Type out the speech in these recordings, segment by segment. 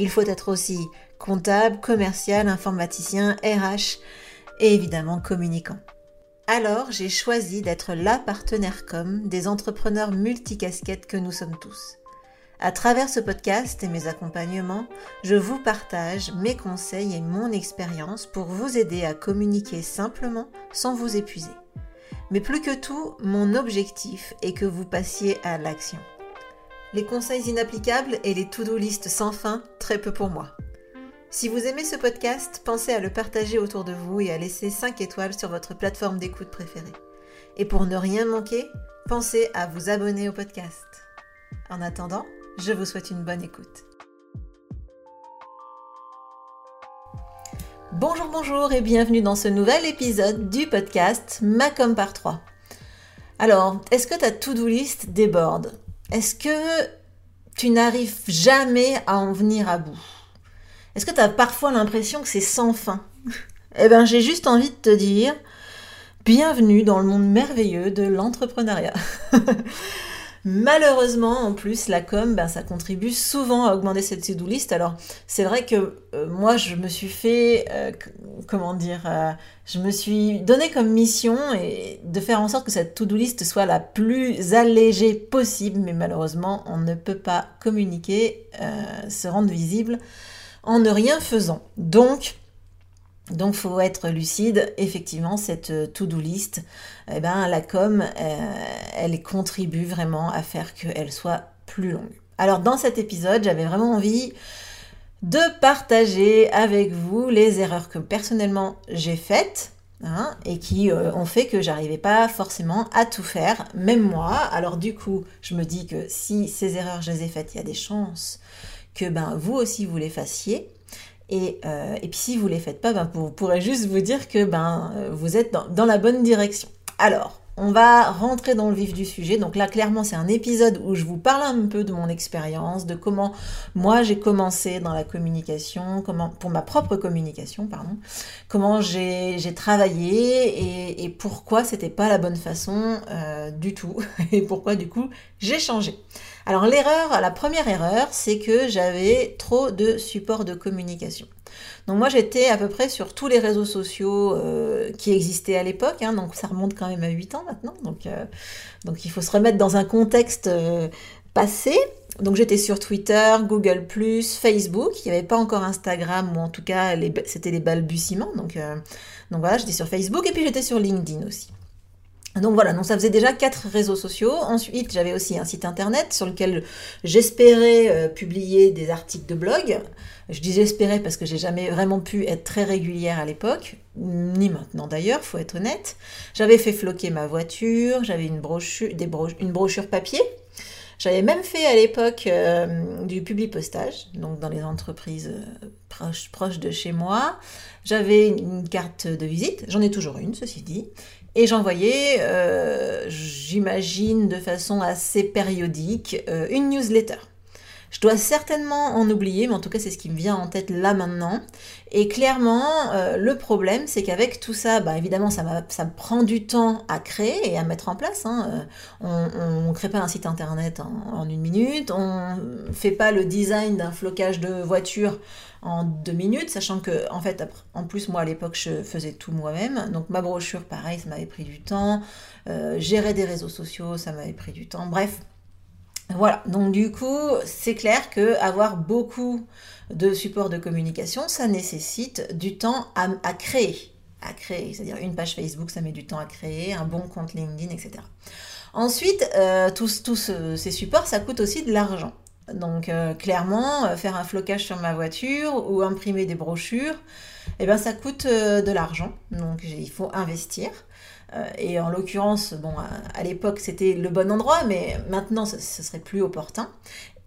Il faut être aussi comptable, commercial, informaticien, RH et évidemment communicant. Alors j'ai choisi d'être la partenaire com des entrepreneurs multicasquettes que nous sommes tous. À travers ce podcast et mes accompagnements, je vous partage mes conseils et mon expérience pour vous aider à communiquer simplement sans vous épuiser. Mais plus que tout, mon objectif est que vous passiez à l'action. Les conseils inapplicables et les to-do list sans fin, très peu pour moi. Si vous aimez ce podcast, pensez à le partager autour de vous et à laisser 5 étoiles sur votre plateforme d'écoute préférée. Et pour ne rien manquer, pensez à vous abonner au podcast. En attendant, je vous souhaite une bonne écoute. Bonjour, bonjour et bienvenue dans ce nouvel épisode du podcast Macom par 3. Alors, est-ce que ta to-do list déborde? Est-ce que tu n'arrives jamais à en venir à bout? Est-ce que tu as parfois l'impression que c'est sans fin? Eh bien, j'ai juste envie de te dire, bienvenue dans le monde merveilleux de l'entrepreneuriat. Malheureusement, en plus, la com, ben, ça contribue souvent à augmenter cette to-do list. Alors, c'est vrai que euh, moi, je me suis fait, euh, comment dire, euh, je me suis donné comme mission et de faire en sorte que cette to-do list soit la plus allégée possible. Mais malheureusement, on ne peut pas communiquer, se rendre visible en ne rien faisant. Donc, donc faut être lucide, effectivement, cette euh, to-do list, eh ben, la com, euh, elle contribue vraiment à faire qu'elle soit plus longue. Alors dans cet épisode, j'avais vraiment envie de partager avec vous les erreurs que personnellement j'ai faites hein, et qui euh, ont fait que j'arrivais pas forcément à tout faire, même moi. Alors du coup, je me dis que si ces erreurs je les ai faites, il y a des chances que ben, vous aussi vous les fassiez. Et, euh, et puis si vous ne les faites pas, ben, vous pourrez juste vous dire que ben, vous êtes dans, la bonne direction. Alors, on va rentrer dans le vif du sujet. Donc là, clairement, c'est un épisode où je vous parle un peu de mon expérience, de comment moi j'ai commencé dans la communication, comment pour ma propre communication, pardon, comment j'ai travaillé et, et pourquoi c'était pas la bonne façon euh, du tout et pourquoi du coup j'ai changé. Alors l'erreur, la première erreur, c'est que j'avais trop de support de communication. Donc moi j'étais à peu près sur tous les réseaux sociaux euh, qui existaient à l'époque, hein, donc ça remonte quand même à 8 ans maintenant, donc, euh, donc il faut se remettre dans un contexte euh, passé. Donc j'étais sur Twitter, Google ⁇ Facebook, il n'y avait pas encore Instagram, ou en tout cas c'était les balbutiements, donc, donc voilà, j'étais sur Facebook et puis j'étais sur LinkedIn aussi. Donc voilà, ça faisait déjà quatre réseaux sociaux. Ensuite, j'avais aussi un site internet sur lequel j'espérais euh, publier des articles de blog. Je dis j'espérais parce que j'ai jamais vraiment pu être très régulière à l'époque, ni maintenant d'ailleurs, faut être honnête. J'avais fait floquer ma voiture, j'avais une brochure, papier. J'avais même fait à l'époque euh, du public postage, donc dans les entreprises euh, proches de chez moi. J'avais une carte de visite, j'en ai toujours une, ceci dit. Et j'envoyais, euh, j'imagine de façon assez périodique, euh, une newsletter. Je dois certainement en oublier, mais en tout cas c'est ce qui me vient en tête là maintenant. Et clairement, euh, le problème c'est qu'avec tout ça, bah, évidemment ça, ça me prend du temps à créer et à mettre en place. Hein. On ne crée pas un site internet en, une minute, on fait pas le design d'un flocage de voiture en deux minutes, sachant que, en fait, en plus, moi à l'époque, je faisais tout moi-même. Donc ma brochure, pareil, ça m'avait pris du temps. Euh, gérer des réseaux sociaux, ça m'avait pris du temps. Bref, voilà. Donc du coup, c'est clair que avoir beaucoup de supports de communication, ça nécessite du temps à, créer. À créer, c'est-à-dire une page Facebook, ça met du temps à créer, un bon compte LinkedIn, etc. Ensuite, euh, tous, tous ces supports, ça coûte aussi de l'argent. Donc euh, clairement, euh, faire un flocage sur ma voiture ou imprimer des brochures, eh ben, ça coûte euh, de l'argent. Donc il faut investir. Et en l'occurrence, bon, à, l'époque c'était le bon endroit, mais maintenant ce, serait plus opportun.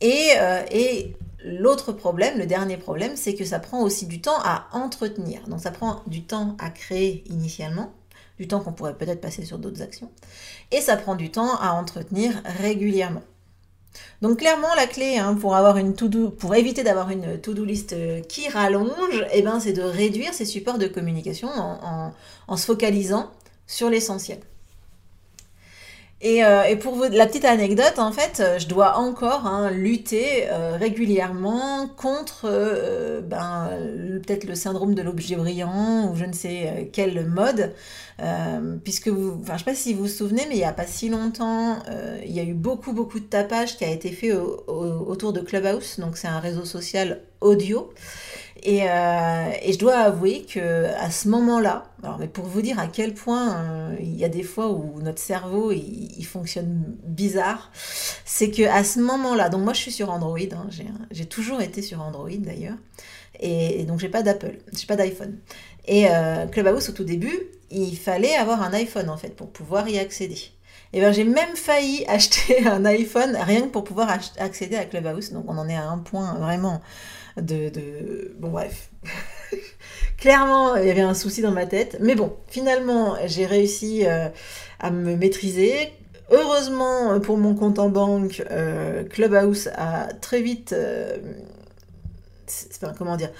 Et, et l'autre problème, le dernier problème, c'est que ça prend aussi du temps à entretenir. Donc ça prend du temps à créer initialement, du temps qu'on pourrait peut-être passer sur d'autres actions, et ça prend du temps à entretenir régulièrement. Donc clairement la clé hein, pour avoir une to pour éviter d'avoir une to-do list euh, qui rallonge, eh ben, c'est de réduire ces supports de communication en se focalisant sur l'essentiel. Euh, et, pour vous, la petite anecdote, en fait, euh, je dois encore hein, lutter euh, régulièrement contre ben, peut-être le syndrome de l'objet brillant ou je ne sais quel mode. puisque vous, enfin, je ne sais pas si vous vous souvenez, mais il n'y a pas si longtemps, il y a eu beaucoup, beaucoup de tapage qui a été fait autour de Clubhouse. Donc, c'est un réseau social audio. Euh, et, je dois avouer que à ce moment-là, alors mais pour vous dire à quel point euh, il y a des fois où notre cerveau il, fonctionne bizarre, c'est que à ce moment-là, donc moi je suis sur Android, hein, j'ai toujours été sur Android d'ailleurs, et, donc j'ai pas d'Apple, j'ai pas d'iPhone. Et euh, Clubhouse au tout début, il fallait avoir un iPhone en fait pour pouvoir y accéder. Et ben j'ai même failli acheter un iPhone rien que pour pouvoir accéder à Clubhouse. Donc on en est à un point vraiment de, Bon, bref. Clairement, il y avait un souci dans ma tête. Mais bon, finalement, j'ai réussi euh, à me maîtriser. Heureusement, pour mon compte en banque, euh, Clubhouse a très vite... Euh, comment dire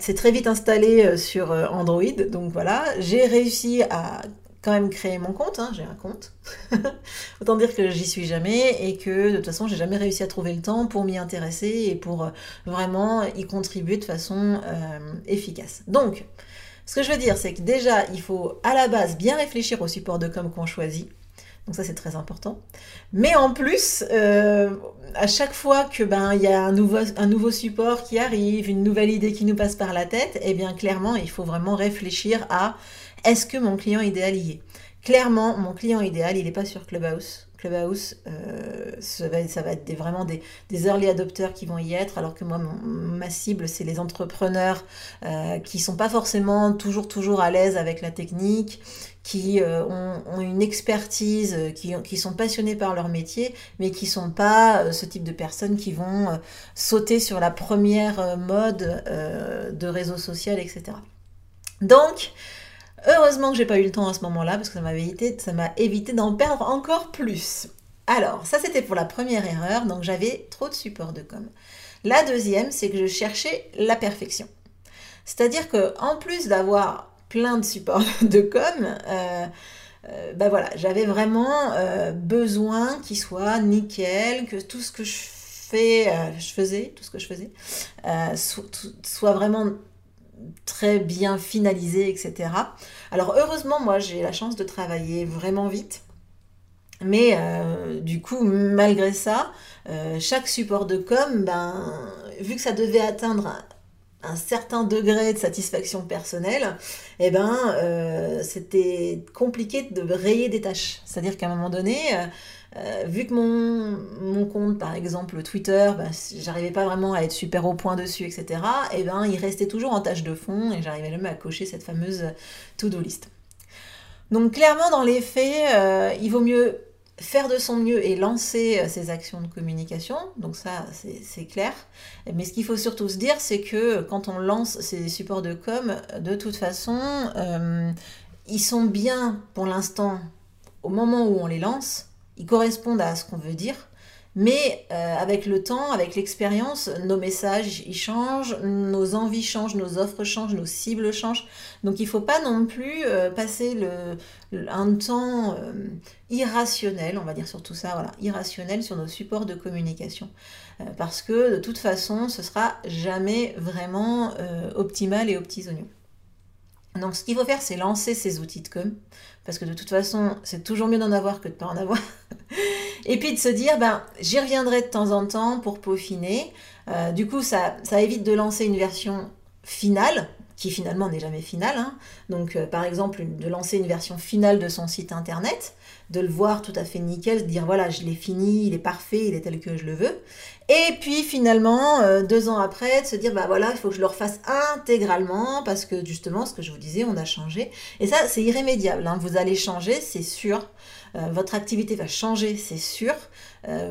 s'est très vite installé sur Android. Donc voilà, j'ai réussi à quand même créé mon compte, hein, j'ai un compte. Autant dire que j'y suis jamais et que de toute façon j'ai jamais réussi à trouver le temps pour m'y intéresser et pour euh, vraiment y contribuer de façon euh, efficace. Donc, ce que je veux dire, c'est que déjà il faut à la base bien réfléchir au support de com qu'on choisit. Donc ça c'est très important. Mais en plus, euh, à chaque fois que ben il y a un nouveau, un nouveau support qui arrive, une nouvelle idée qui nous passe par la tête, eh bien clairement il faut vraiment réfléchir à est-ce que mon client idéal y est? Clairement, mon client idéal, il n'est pas sur Clubhouse. Clubhouse, euh, ça, va, être vraiment des, early adopters qui vont y être, alors que moi, ma cible, c'est les entrepreneurs euh, qui sont pas forcément toujours, toujours à l'aise avec la technique, qui euh, ont, une expertise, qui, qui, sont passionnés par leur métier, mais qui sont pas ce type de personnes qui vont sauter sur la première mode de réseau social, etc. Donc, Heureusement que j'ai pas eu le temps à ce moment-là parce que ça m'a évité, évité d'en perdre encore plus. Alors, ça c'était pour la première erreur, donc j'avais trop de support de com. La deuxième, c'est que je cherchais la perfection. C'est-à-dire que en plus d'avoir plein de supports de com, ben voilà, j'avais vraiment euh, besoin qu'il soit nickel, que tout ce que je fais, je faisais, tout ce que je faisais, soit vraiment très bien finalisé, etc. Alors heureusement, moi, j'ai la chance de travailler vraiment vite. Mais euh, du coup, malgré ça, euh, chaque support de com, ben, vu que ça devait atteindre un, certain degré de satisfaction personnelle, eh ben, euh, c'était compliqué de rayer des tâches. C'est-à-dire qu'à un moment donné, euh, vu que mon, compte, par exemple Twitter, bah, j'arrivais pas vraiment à être super au point dessus, etc., et eh ben il restait toujours en tâche de fond et j'arrivais jamais à cocher cette fameuse to-do list. Donc clairement, dans les faits, euh, il vaut mieux faire de son mieux et lancer euh, ses actions de communication. Donc ça, c'est clair. Mais ce qu'il faut surtout se dire, c'est que quand on lance ces supports de com, de toute façon, ils sont bien pour l'instant au moment où on les lance ils correspondent à ce qu'on veut dire. Mais euh, avec le temps, avec l'expérience, nos messages ils changent, nos envies changent, nos offres changent, nos cibles changent. Donc il ne faut pas non plus euh, passer un temps euh, irrationnel, on va dire surtout ça, voilà, irrationnel sur nos supports de communication. parce que de toute façon, ce sera jamais vraiment optimal et aux petits oignons. Donc ce qu'il faut faire, c'est lancer ces outils de com parce que de toute façon, c'est toujours mieux d'en avoir que de ne pas en avoir. et puis de se dire, ben, j'y reviendrai de temps en temps pour peaufiner. Euh, du coup, ça, ça évite de lancer une version finale, qui finalement n'est jamais finale. Hein. Donc, euh, par exemple, de lancer une version finale de son site internet, de le voir tout à fait nickel, de dire voilà, je l'ai fini, il est parfait, il est tel que je le veux. Et puis finalement, euh, deux ans après, de se dire bah voilà, il faut que je le refasse intégralement parce que justement, ce que je vous disais, on a changé. Et ça, c'est irrémédiable. Hein. Vous allez changer, c'est sûr. votre activité va changer, c'est sûr,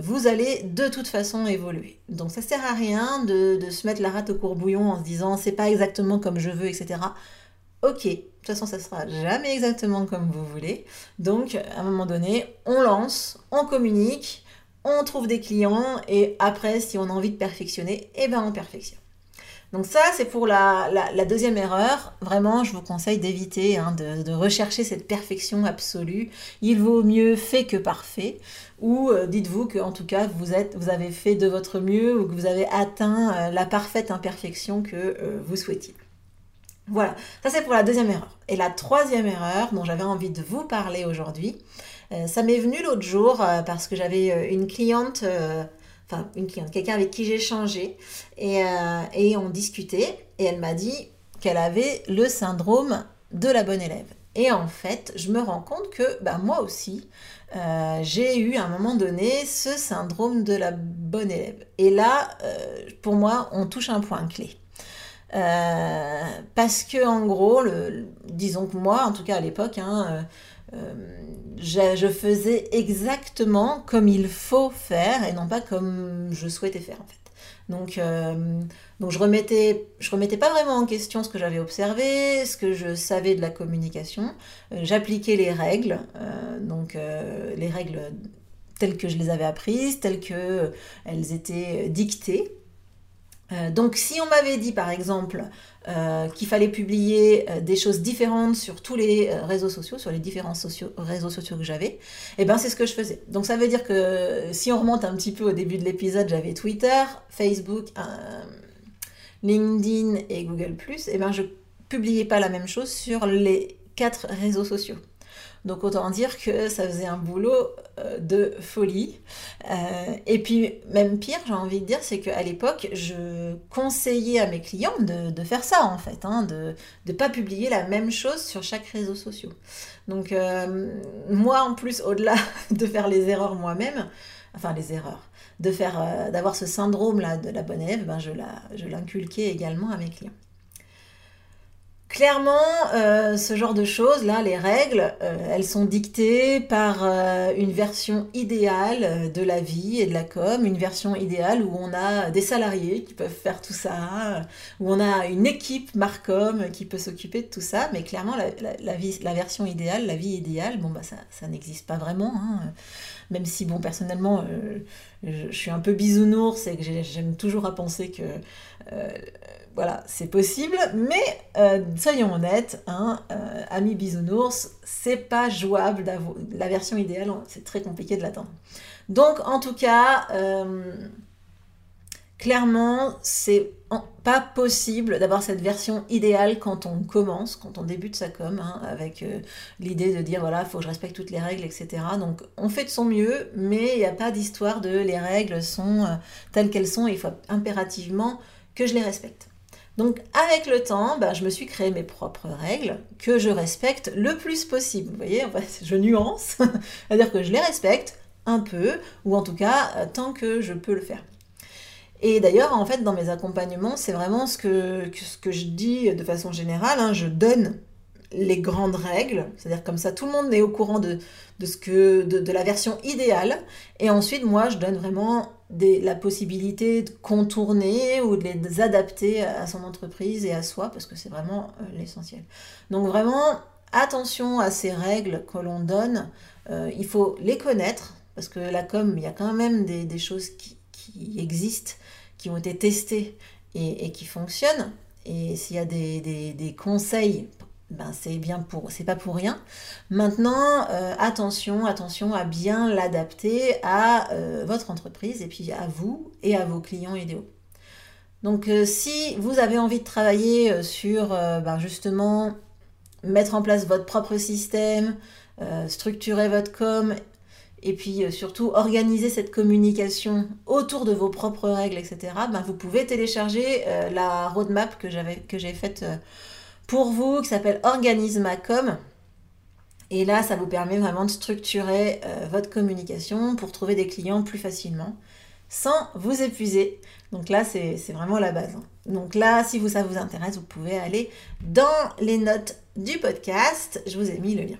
vous allez de toute façon évoluer. Donc ça sert à rien de, de se mettre la rate au courbouillon en se disant c'est pas exactement comme je veux, etc. Ok, de toute façon, ça sera jamais exactement comme vous voulez. Donc, à un moment donné, on lance, on communique, on trouve des clients et après, si on a envie de perfectionner, eh ben on perfectionne. Donc ça, c'est pour la, deuxième erreur. Vraiment, je vous conseille d'éviter hein, de, rechercher cette perfection absolue. Il vaut mieux fait que parfait. Ou euh, dites-vous qu'en tout cas, vous, êtes, vous avez fait de votre mieux ou que vous avez atteint euh, la parfaite imperfection que euh, vous souhaitiez. Voilà, ça c'est pour la deuxième erreur. Et la troisième erreur dont j'avais envie de vous parler aujourd'hui, euh, ça m'est venu l'autre jour euh, parce que j'avais euh, une cliente, enfin une cliente, quelqu'un avec qui j'ai changé et, on discutait et elle m'a dit qu'elle avait le syndrome de la bonne élève. Et en fait, je me rends compte que bah, moi aussi, j'ai eu à un moment donné ce syndrome de la bonne élève. Et là, pour moi, on touche un point clé. Parce que en gros, le, disons que moi, en tout cas à l'époque, hein, euh, je, faisais exactement comme il faut faire et non pas comme je souhaitais faire en fait. Donc, euh, donc je remettais, je remettais pas vraiment en question ce que j'avais observé, ce que je savais de la communication. Euh, j'appliquais les règles, donc les règles telles que je les avais apprises, telles que elles étaient dictées. Donc si on m'avait dit par exemple euh, qu'il fallait publier euh, des choses différentes sur tous les euh, réseaux sociaux, sur les différents réseaux sociaux que j'avais, et eh ben c'est ce que je faisais. Donc ça veut dire que si on remonte un petit peu au début de l'épisode, j'avais Twitter, Facebook, LinkedIn et Google+, et eh ben je publiais pas la même chose sur les quatre réseaux sociaux. Donc autant dire que ça faisait un boulot euh, de folie. Euh, et puis même pire, j'ai envie de dire, c'est qu'à l'époque, je conseillais à mes clients de, faire ça en fait, hein, de ne pas publier la même chose sur chaque réseau social. Donc euh, moi en plus, au-delà de faire les erreurs moi-même, enfin les erreurs, de faire d'avoir ce syndrome là de la bonne élève, ben je l'inculquais également à mes clients. Clairement, euh, ce genre de choses, là, les règles, euh, elles sont dictées par euh, une version idéale de la vie et de la com, une version idéale où on a des salariés qui peuvent faire tout ça, où on a une équipe Marcom qui peut s'occuper de tout ça, mais clairement, la, vie, la version idéale, la vie idéale, bon, bah, ça, ça n'existe pas vraiment. Hein. Même si, bon, personnellement, je, je, suis un peu bisounours et que j'aime toujours à penser que voilà, c'est possible, mais euh, soyons honnêtes, hein, euh, ami bisounours, c'est pas jouable la version idéale, c'est très compliqué de l'atteindre. Donc en tout cas, euh, clairement, c'est pas possible d'avoir cette version idéale quand on commence, quand on débute sa com, hein, avec l'idée de dire voilà, il faut que je respecte toutes les règles, etc. Donc on fait de son mieux, mais il n'y a pas d'histoire de les règles sont telles qu'elles sont, il faut impérativement que je les respecte. Donc avec le temps, ben, je me suis créé mes propres règles que je respecte le plus possible. Vous voyez, je nuance, c'est-à-dire que je les respecte un peu, ou en tout cas euh, tant que je peux le faire. Et d'ailleurs, en fait, dans mes accompagnements, c'est vraiment ce que, je dis de façon générale. Hein. je donne les grandes règles, c'est-à-dire comme ça tout le monde est au courant de, la version idéale, et ensuite moi je donne vraiment la possibilité de contourner ou de les adapter à son entreprise et à soi, parce que c'est vraiment euh, l'essentiel. Donc vraiment, attention à ces règles que l'on donne, euh, il faut les connaître, parce que la com, il y a quand même des, choses qui, existent, qui ont été testées et, qui fonctionnent. Et s'il y a des, des conseils ben c'est bien pour c'est pas pour rien. Maintenant, euh, attention, attention à bien l'adapter à euh, votre entreprise et puis à vous et à vos clients idéaux. Donc euh, si vous avez envie de travailler sur ben, justement mettre en place votre propre système, structurer votre com et puis surtout organiser cette communication autour de vos propres règles, etc., ben, vous pouvez télécharger la roadmap que j'ai faite pour vous qui s'appelle Organismacom. Et là, ça vous permet vraiment de structurer euh, votre communication pour trouver des clients plus facilement sans vous épuiser. Donc là, c'est vraiment la base. Hein. Donc là, si vous, ça vous intéresse, vous pouvez aller dans les notes du podcast. Je vous ai mis le lien.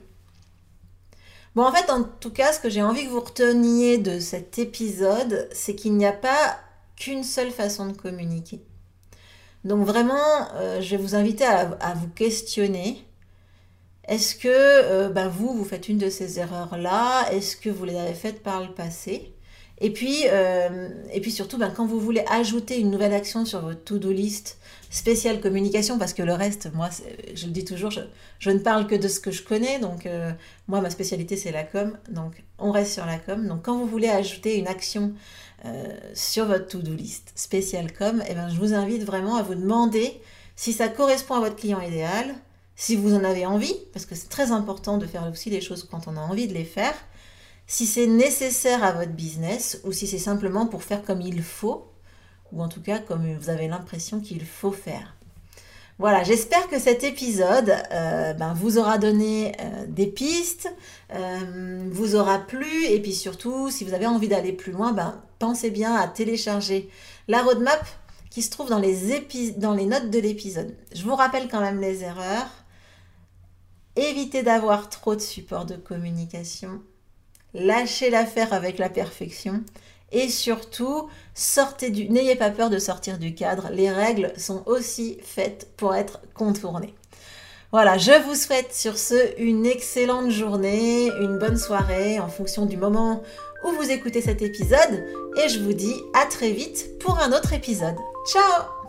Bon, en fait, en tout cas, ce que j'ai envie que vous reteniez de cet épisode, c'est qu'il n'y a pas qu'une seule façon de communiquer. Donc vraiment, euh, je vais vous inviter à, vous questionner. Est-ce que bah, vous, vous faites une de ces erreurs-là? Est-ce que vous les avez faites par le passé? Et puis, euh, surtout, ben, quand vous voulez ajouter une nouvelle action sur votre to-do list spéciale communication, parce que le reste, moi, je le dis toujours, je, ne parle que de ce que je connais. Donc, moi, ma spécialité, c'est la com. Donc, on reste sur la com. Donc, quand vous voulez ajouter une action euh, sur votre to-do list spéciale com, eh ben, je vous invite vraiment à vous demander si ça correspond à votre client idéal, si vous en avez envie, parce que c'est très important de faire aussi les choses quand on a envie de les faire si c'est nécessaire à votre business ou si c'est simplement pour faire comme il faut, ou en tout cas comme vous avez l'impression qu'il faut faire. Voilà, j'espère que cet épisode euh, ben, vous aura donné euh, des pistes, vous aura plu, et puis surtout, si vous avez envie d'aller plus loin, ben, pensez bien à télécharger la roadmap qui se trouve dans les, notes de l'épisode. Je vous rappelle quand même les erreurs. Évitez d'avoir trop de support de communication lâchez l'affaire avec la perfection et surtout, sortez du, n'ayez pas peur de sortir du cadre. Les règles sont aussi faites pour être contournées. Voilà, je vous souhaite sur ce une excellente journée, une bonne soirée en fonction du moment où vous écoutez cet épisode et je vous dis à très vite pour un autre épisode. Ciao